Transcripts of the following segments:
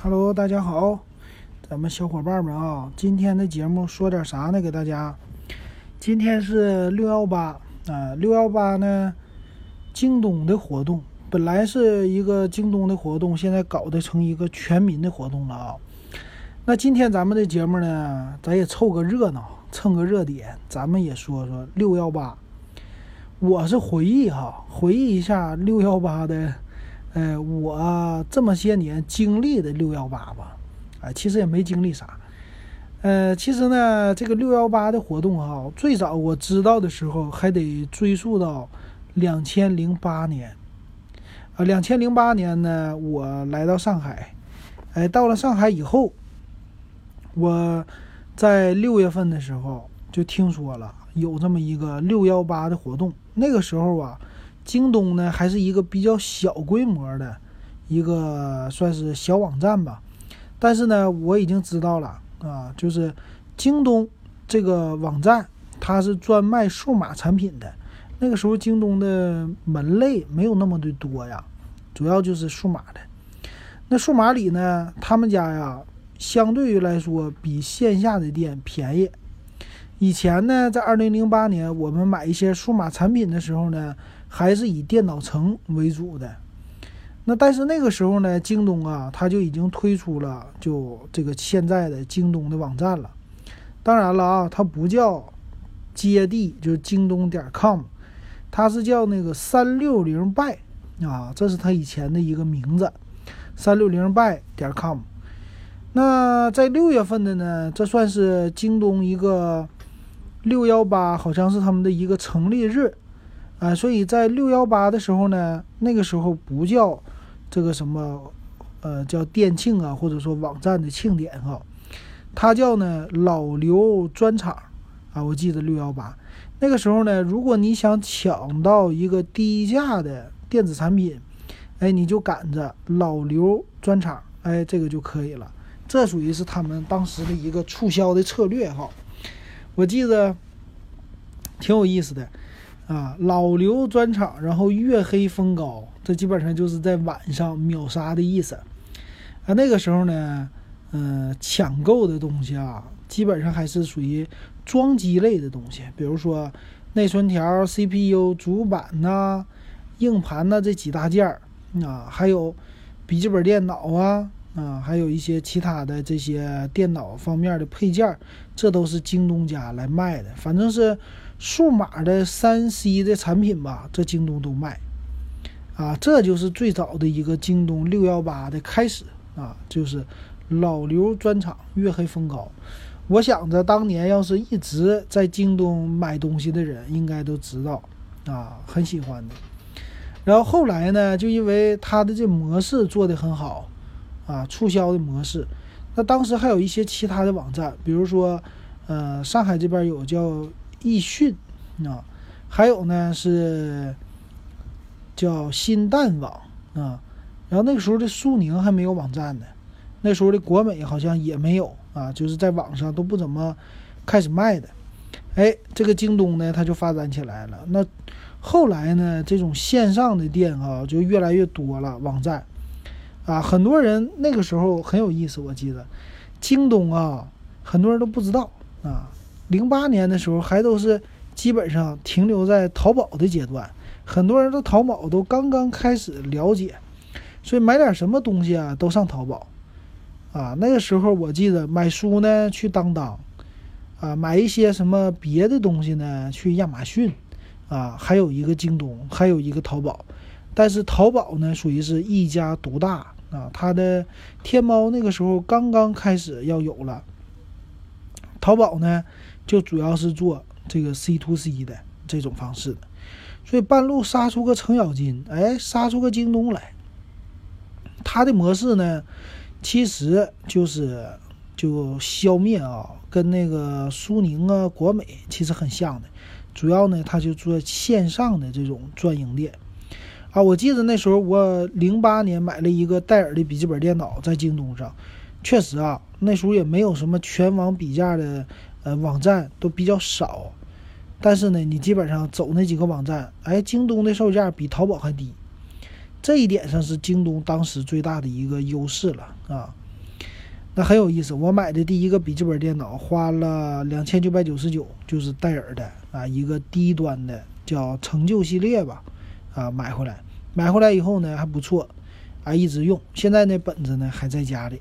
Hello，大家好，咱们小伙伴们啊，今天的节目说点啥呢？给大家，今天是六幺八啊，六幺八呢，京东的活动本来是一个京东的活动，现在搞得成一个全民的活动了啊。那今天咱们的节目呢，咱也凑个热闹，蹭个热点，咱们也说说六幺八。我是回忆哈，回忆一下六幺八的。呃，我这么些年经历的六幺八吧，啊，其实也没经历啥。呃，其实呢，这个六幺八的活动哈，最早我知道的时候还得追溯到两千零八年。啊，两千零八年呢，我来到上海，哎，到了上海以后，我在六月份的时候就听说了有这么一个六幺八的活动。那个时候啊。京东呢，还是一个比较小规模的一个算是小网站吧，但是呢，我已经知道了啊，就是京东这个网站，它是专卖数码产品的。那个时候，京东的门类没有那么的多呀，主要就是数码的。那数码里呢，他们家呀，相对于来说比线下的店便宜。以前呢，在二零零八年，我们买一些数码产品的时候呢。还是以电脑城为主的，那但是那个时候呢，京东啊，它就已经推出了就这个现在的京东的网站了。当然了啊，它不叫接地，就是京东点 com，它是叫那个三六零 by 啊，这是它以前的一个名字，三六零 by 点 com。那在六月份的呢，这算是京东一个六幺八，好像是他们的一个成立日。啊，所以在六幺八的时候呢，那个时候不叫这个什么，呃，叫店庆啊，或者说网站的庆典哈，它叫呢老刘专场啊。我记得六幺八那个时候呢，如果你想抢到一个低价的电子产品，哎，你就赶着老刘专场，哎，这个就可以了。这属于是他们当时的一个促销的策略哈。我记得挺有意思的。啊，老刘专场，然后月黑风高，这基本上就是在晚上秒杀的意思。啊，那个时候呢，嗯，抢购的东西啊，基本上还是属于装机类的东西，比如说内存条、CPU、主板呐、硬盘呐这几大件儿啊，还有笔记本电脑啊，啊，还有一些其他的这些电脑方面的配件，这都是京东家来卖的，反正是。数码的三 C 的产品吧，这京东都卖，啊，这就是最早的一个京东六幺八的开始啊，就是老刘专场，月黑风高。我想着当年要是一直在京东买东西的人，应该都知道啊，很喜欢的。然后后来呢，就因为它的这模式做得很好啊，促销的模式，那当时还有一些其他的网站，比如说，呃，上海这边有叫。易迅啊，还有呢是叫新蛋网啊，然后那个时候的苏宁还没有网站呢，那时候的国美好像也没有啊，就是在网上都不怎么开始卖的。哎，这个京东呢，它就发展起来了。那后来呢，这种线上的店啊就越来越多了，网站啊，很多人那个时候很有意思，我记得京东啊，很多人都不知道啊。零八年的时候，还都是基本上停留在淘宝的阶段，很多人都淘宝都刚刚开始了解，所以买点什么东西啊都上淘宝，啊，那个时候我记得买书呢去当当，啊，买一些什么别的东西呢去亚马逊，啊，还有一个京东，还有一个淘宝，但是淘宝呢属于是一家独大啊，它的天猫那个时候刚刚开始要有了，淘宝呢。就主要是做这个 C to C 的这种方式的，所以半路杀出个程咬金，哎，杀出个京东来。它的模式呢，其实就是就消灭啊，跟那个苏宁啊、国美其实很像的。主要呢，它就做线上的这种专营店啊。我记得那时候我零八年买了一个戴尔的笔记本电脑，在京东上，确实啊，那时候也没有什么全网比价的。呃，网站都比较少，但是呢，你基本上走那几个网站，哎，京东的售价比淘宝还低，这一点上是京东当时最大的一个优势了啊。那很有意思。我买的第一个笔记本电脑花了两千九百九十九，就是戴尔的啊，一个低端的叫成就系列吧，啊，买回来，买回来以后呢还不错，啊，一直用。现在那本子呢还在家里。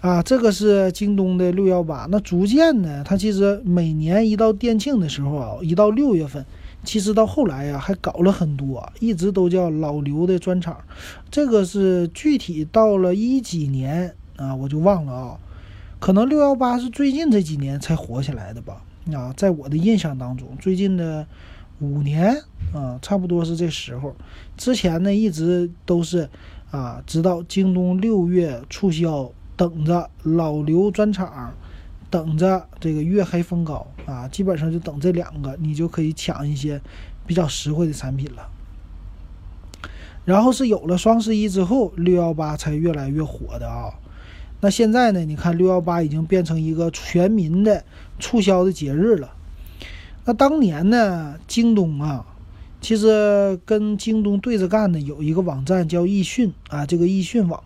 啊，这个是京东的六幺八。那逐渐呢，它其实每年一到店庆的时候啊，一到六月份，其实到后来呀，还搞了很多，一直都叫老刘的专场。这个是具体到了一几年啊，我就忘了啊。可能六幺八是最近这几年才火起来的吧？啊，在我的印象当中，最近的五年啊，差不多是这时候。之前呢，一直都是啊，直到京东六月促销。等着老刘专场，等着这个月黑风高啊，基本上就等这两个，你就可以抢一些比较实惠的产品了。然后是有了双十一之后，六幺八才越来越火的啊。那现在呢？你看六幺八已经变成一个全民的促销的节日了。那当年呢，京东啊，其实跟京东对着干的有一个网站叫易迅啊，这个易迅网。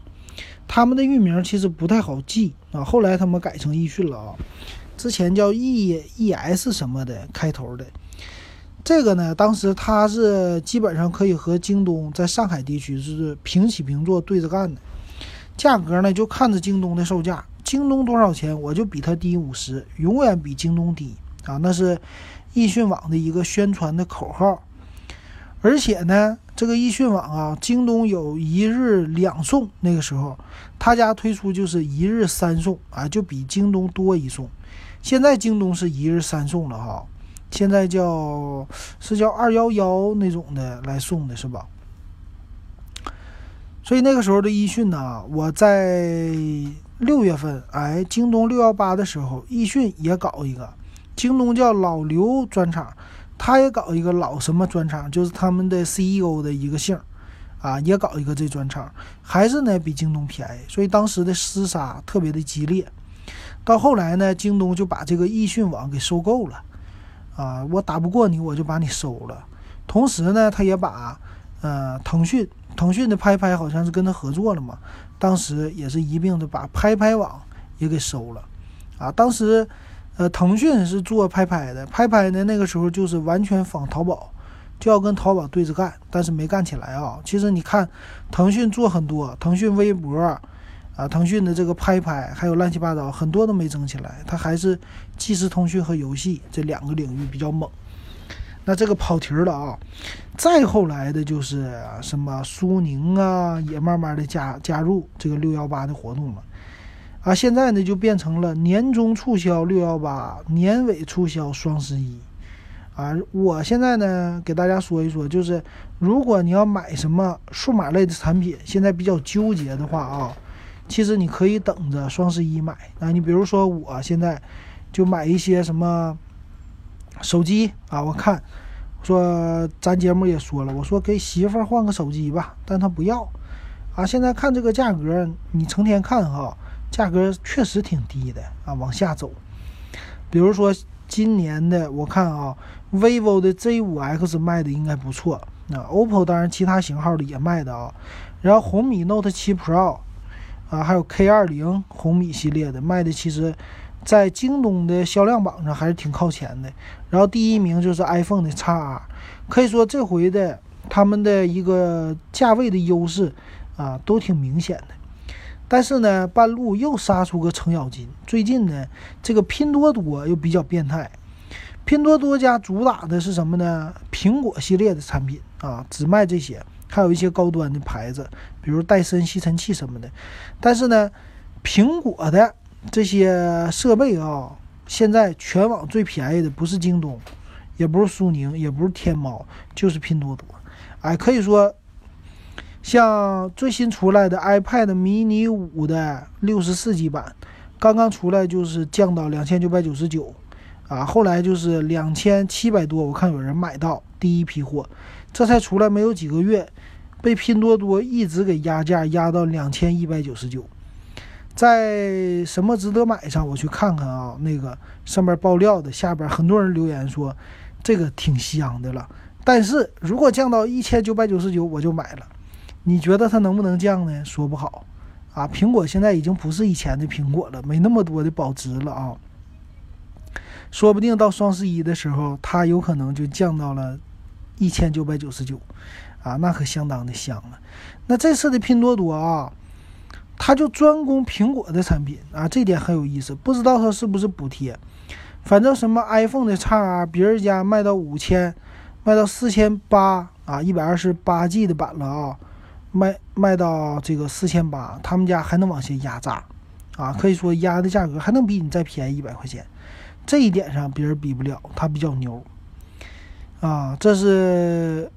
他们的域名其实不太好记啊，后来他们改成易迅了啊，之前叫 E E S 什么的开头的，这个呢，当时它是基本上可以和京东在上海地区是平起平坐对着干的，价格呢就看着京东的售价，京东多少钱我就比它低五十，永远比京东低啊，那是易迅网的一个宣传的口号，而且呢。这个易迅网啊，京东有一日两送，那个时候他家推出就是一日三送啊，就比京东多一送。现在京东是一日三送了哈，现在叫是叫二幺幺那种的来送的是吧？所以那个时候的易迅呢，我在六月份哎，京东六幺八的时候，易迅也搞一个，京东叫老刘专场。他也搞一个老什么专场，就是他们的 CEO 的一个姓，啊，也搞一个这专场，还是呢比京东便宜，所以当时的厮杀特别的激烈。到后来呢，京东就把这个易迅网给收购了，啊，我打不过你，我就把你收了。同时呢，他也把呃腾讯，腾讯的拍拍好像是跟他合作了嘛，当时也是一并的把拍拍网也给收了，啊，当时。呃，腾讯是做拍拍的，拍拍呢那个时候就是完全仿淘宝，就要跟淘宝对着干，但是没干起来啊。其实你看，腾讯做很多，腾讯微博啊，腾讯的这个拍拍，还有乱七八糟很多都没整起来，它还是即时通讯和游戏这两个领域比较猛。那这个跑题了啊，再后来的就是什么苏宁啊，也慢慢的加加入这个六幺八的活动了。啊，现在呢就变成了年终促销六幺八，年尾促销双十一。啊，我现在呢给大家说一说，就是如果你要买什么数码类的产品，现在比较纠结的话啊，其实你可以等着双十一买。啊，你比如说我现在就买一些什么手机啊，我看说咱节目也说了，我说给媳妇换个手机吧，但她不要。啊，现在看这个价格，你成天看哈。价格确实挺低的啊，往下走。比如说今年的，我看啊，vivo 的 Z5X 卖的应该不错。那 OPPO 当然其他型号的也卖的啊。然后红米 Note 7 Pro 啊，还有 K20 红米系列的卖的，其实，在京东的销量榜上还是挺靠前的。然后第一名就是 iPhone 的 XR，可以说这回的他们的一个价位的优势啊，都挺明显的。但是呢，半路又杀出个程咬金。最近呢，这个拼多多又比较变态。拼多多家主打的是什么呢？苹果系列的产品啊，只卖这些，还有一些高端的牌子，比如戴森吸尘器什么的。但是呢，苹果的这些设备啊，现在全网最便宜的不是京东，也不是苏宁，也不是天猫，就是拼多多。哎，可以说。像最新出来的 iPad mini 五的六十四 G 版，刚刚出来就是降到两千九百九十九，啊，后来就是两千七百多，我看有人买到第一批货，这才出来没有几个月，被拼多多一直给压价压到两千一百九十九，在什么值得买上我去看看啊，那个上面爆料的下边很多人留言说这个挺香的了，但是如果降到一千九百九十九我就买了。你觉得它能不能降呢？说不好，啊，苹果现在已经不是以前的苹果了，没那么多的保值了啊。说不定到双十一的时候，它有可能就降到了一千九百九十九，啊，那可相当的香了。那这次的拼多多啊，它就专攻苹果的产品啊，这点很有意思。不知道它是不是补贴，反正什么 iPhone 的叉啊，别人家卖到五千，卖到四千八啊，一百二十八 G 的版了啊，卖卖到这个四千八，他们家还能往下压榨，啊，可以说压的价格还能比你再便宜一百块钱。这一点上别人比不了，他比较牛，啊，这是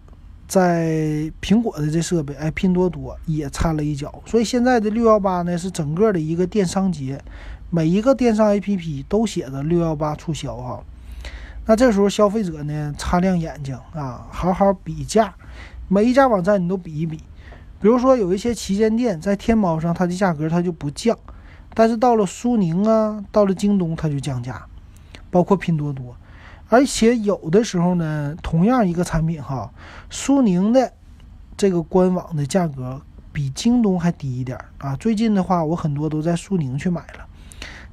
在苹果的这设备，哎，拼多多也掺了一脚，所以现在的六幺八呢是整个的一个电商节，每一个电商 APP 都写着六幺八促销哈，那这时候消费者呢擦亮眼睛啊，好好比价，每一家网站你都比一比，比如说有一些旗舰店在天猫上它的价格它就不降，但是到了苏宁啊，到了京东它就降价。包括拼多多，而且有的时候呢，同样一个产品哈，苏宁的这个官网的价格比京东还低一点啊。最近的话，我很多都在苏宁去买了，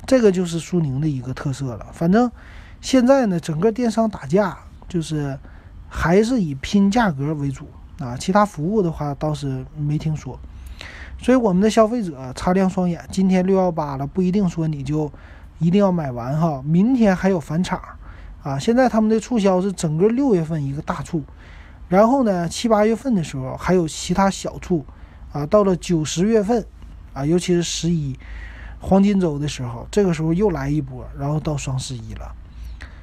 这个就是苏宁的一个特色了。反正现在呢，整个电商打架就是还是以拼价格为主啊，其他服务的话倒是没听说。所以我们的消费者擦亮双眼，今天六幺八了，不一定说你就。一定要买完哈，明天还有返场，啊，现在他们的促销是整个六月份一个大促，然后呢七八月份的时候还有其他小促，啊，到了九十月份，啊，尤其是十一黄金周的时候，这个时候又来一波，然后到双十一了，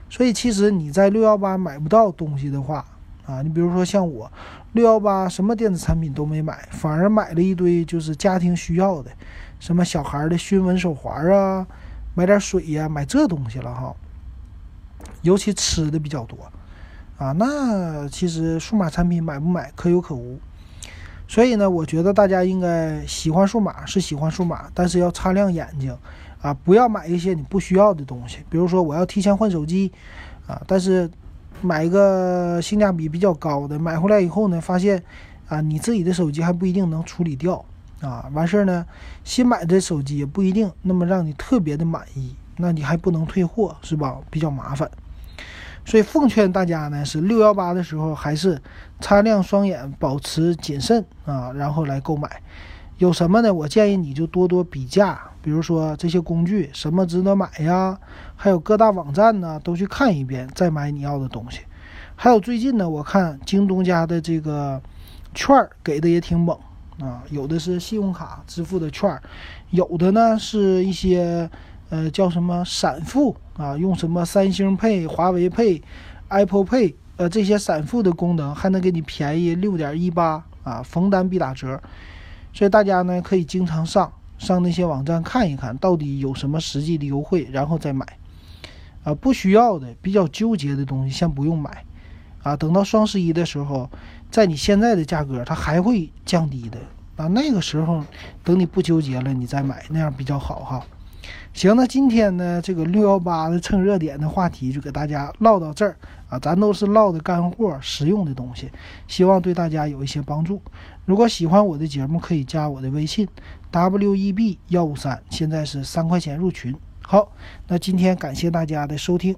所以其实你在六幺八买不到东西的话，啊，你比如说像我六幺八什么电子产品都没买，反而买了一堆就是家庭需要的，什么小孩的熏蚊手环啊。买点水呀，买这东西了哈，尤其吃的比较多啊。那其实数码产品买不买可有可无，所以呢，我觉得大家应该喜欢数码是喜欢数码，但是要擦亮眼睛啊，不要买一些你不需要的东西。比如说我要提前换手机啊，但是买一个性价比比较高的，买回来以后呢，发现啊，你自己的手机还不一定能处理掉。啊，完事儿呢，新买的手机也不一定那么让你特别的满意，那你还不能退货，是吧？比较麻烦，所以奉劝大家呢，是六幺八的时候还是擦亮双眼，保持谨慎啊，然后来购买。有什么呢？我建议你就多多比价，比如说这些工具什么值得买呀，还有各大网站呢，都去看一遍，再买你要的东西。还有最近呢，我看京东家的这个券儿给的也挺猛。啊，有的是信用卡支付的券儿，有的呢是一些呃叫什么闪付啊，用什么三星配、华为配、Apple Pay 呃这些闪付的功能，还能给你便宜六点一八啊，逢单必打折。所以大家呢可以经常上上那些网站看一看到底有什么实际的优惠，然后再买。啊，不需要的、比较纠结的东西先不用买。啊，等到双十一的时候。在你现在的价格，它还会降低的啊。那个时候，等你不纠结了，你再买，那样比较好哈。行，那今天呢，这个六幺八的蹭热点的话题就给大家唠到这儿啊。咱都是唠的干货、实用的东西，希望对大家有一些帮助。如果喜欢我的节目，可以加我的微信 w e b 幺五三，现在是三块钱入群。好，那今天感谢大家的收听。